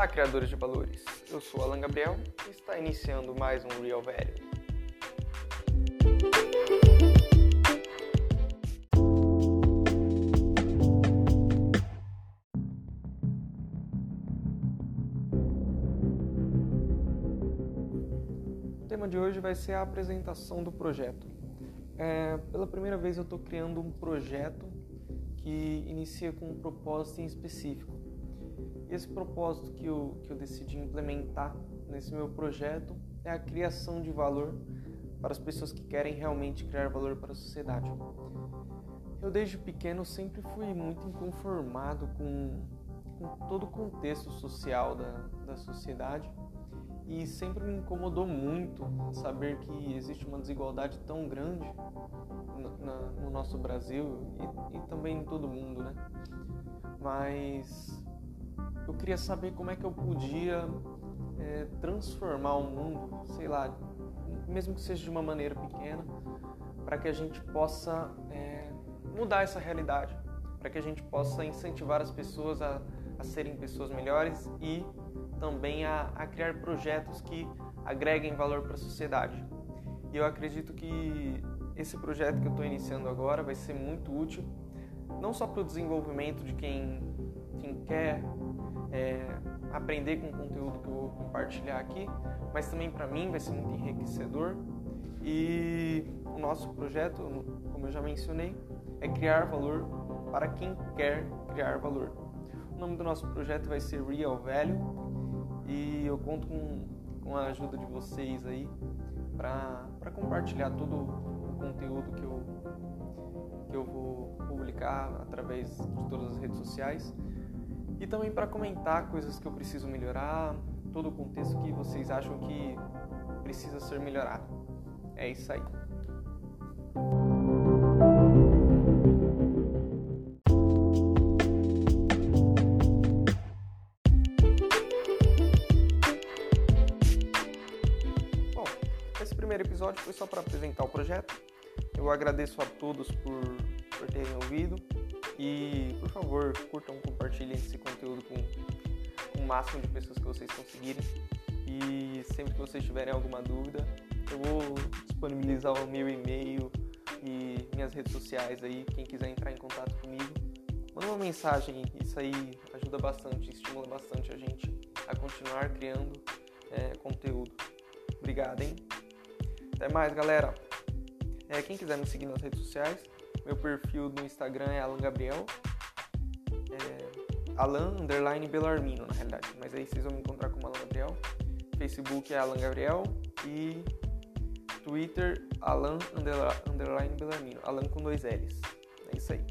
Olá, criadores de valores. Eu sou Alan Gabriel e está iniciando mais um Real Value. O tema de hoje vai ser a apresentação do projeto. É, pela primeira vez eu estou criando um projeto que inicia com um propósito em específico. Esse propósito que eu, que eu decidi implementar nesse meu projeto é a criação de valor para as pessoas que querem realmente criar valor para a sociedade. Eu desde pequeno sempre fui muito inconformado com, com todo o contexto social da, da sociedade e sempre me incomodou muito saber que existe uma desigualdade tão grande no, na, no nosso Brasil e, e, também em todo mundo, né? Mas eu queria saber como é que eu podia é, transformar o mundo, sei lá, mesmo que seja de uma maneira pequena, para que a gente possa é, mudar essa realidade, para que a gente possa incentivar as pessoas a, a serem pessoas melhores e também a, a criar projetos que agreguem valor para a sociedade. E eu acredito que esse projeto que eu estou iniciando agora vai ser muito útil, não só para o desenvolvimento de quem, quem quer é, aprender com o conteúdo que eu vou compartilhar aqui, mas também para mim vai ser muito enriquecedor. E o nosso projeto, como eu já mencionei, é criar valor para quem quer criar valor. O nome do nosso projeto vai ser Real Value e eu conto com, com a ajuda de vocês aí para compartilhar todo o conteúdo que eu, que eu vou publicar através de todas as redes sociais e também para comentar coisas que eu preciso melhorar, todo o contexto que vocês acham que precisa ser melhorado. É isso aí. primeiro episódio foi só para apresentar o projeto. Eu agradeço a todos por, por terem ouvido e, por favor, curtam, compartilhem esse conteúdo com, o máximo de pessoas que vocês conseguirem. E sempre que vocês tiverem alguma dúvida, eu vou disponibilizar o meu e-mail e minhas redes sociais aí. Quem quiser entrar em contato comigo, manda uma mensagem. Isso aí ajuda bastante, estimula bastante a gente a continuar criando é, conteúdo. Obrigado, hein? Até mais, galera. É, quem quiser me seguir nas redes sociais, meu perfil no Instagram é Alan Gabriel. É, Alan underline Belarmino, na realidade. Mas aí vocês vão me encontrar como Alan Gabriel. Facebook é Alan Gabriel. E Twitter, Alan underline Belarmino. Alan com dois L's. É isso aí.